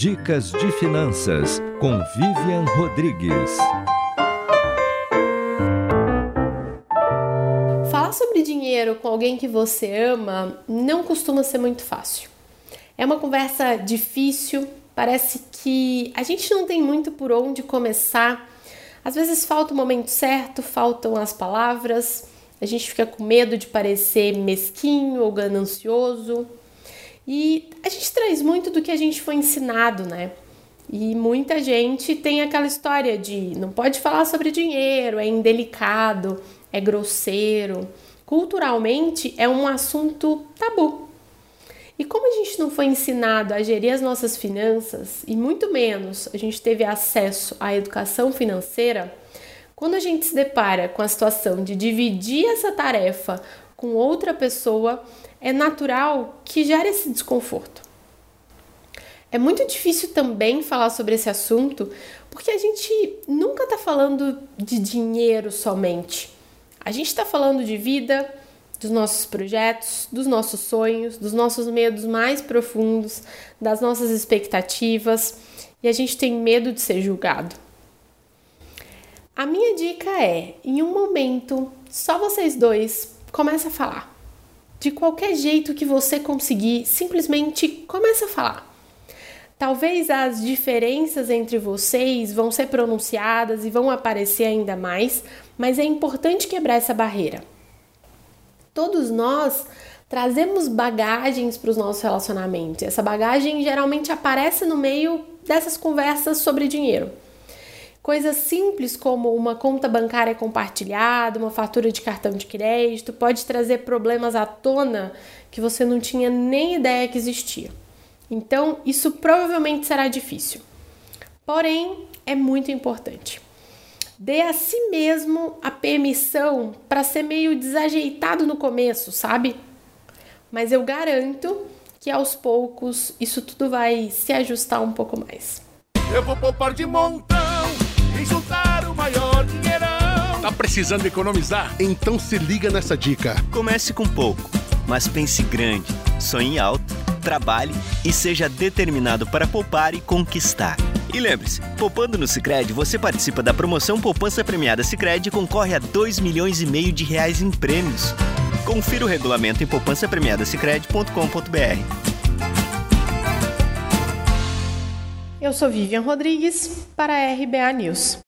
Dicas de Finanças com Vivian Rodrigues. Falar sobre dinheiro com alguém que você ama não costuma ser muito fácil. É uma conversa difícil, parece que a gente não tem muito por onde começar. Às vezes falta o momento certo, faltam as palavras, a gente fica com medo de parecer mesquinho ou ganancioso. E a gente traz muito do que a gente foi ensinado, né? E muita gente tem aquela história de não pode falar sobre dinheiro, é indelicado, é grosseiro. Culturalmente é um assunto tabu. E como a gente não foi ensinado a gerir as nossas finanças, e muito menos a gente teve acesso à educação financeira, quando a gente se depara com a situação de dividir essa tarefa com outra pessoa, é natural que gere esse desconforto. É muito difícil também falar sobre esse assunto porque a gente nunca está falando de dinheiro somente. A gente está falando de vida, dos nossos projetos, dos nossos sonhos, dos nossos medos mais profundos, das nossas expectativas e a gente tem medo de ser julgado. A minha dica é, em um momento, só vocês dois começa a falar. De qualquer jeito que você conseguir, simplesmente começa a falar. Talvez as diferenças entre vocês vão ser pronunciadas e vão aparecer ainda mais, mas é importante quebrar essa barreira. Todos nós trazemos bagagens para os nossos relacionamentos. Essa bagagem geralmente aparece no meio dessas conversas sobre dinheiro. Coisas simples como uma conta bancária compartilhada, uma fatura de cartão de crédito, pode trazer problemas à tona que você não tinha nem ideia que existia. Então, isso provavelmente será difícil. Porém, é muito importante. Dê a si mesmo a permissão para ser meio desajeitado no começo, sabe? Mas eu garanto que aos poucos isso tudo vai se ajustar um pouco mais. Eu vou poupar de montão juntar o maior dinheirão. Tá precisando economizar? Então se liga nessa dica. Comece com pouco, mas pense grande. Sonhe alto, trabalhe e seja determinado para poupar e conquistar. E lembre-se, poupando no Sicredi, você participa da promoção Poupança Premiada Sicredi e concorre a 2 milhões e meio de reais em prêmios. Confira o regulamento em poupancapremiadasicredi.com.br. Eu sou Vivian Rodrigues para a RBA News.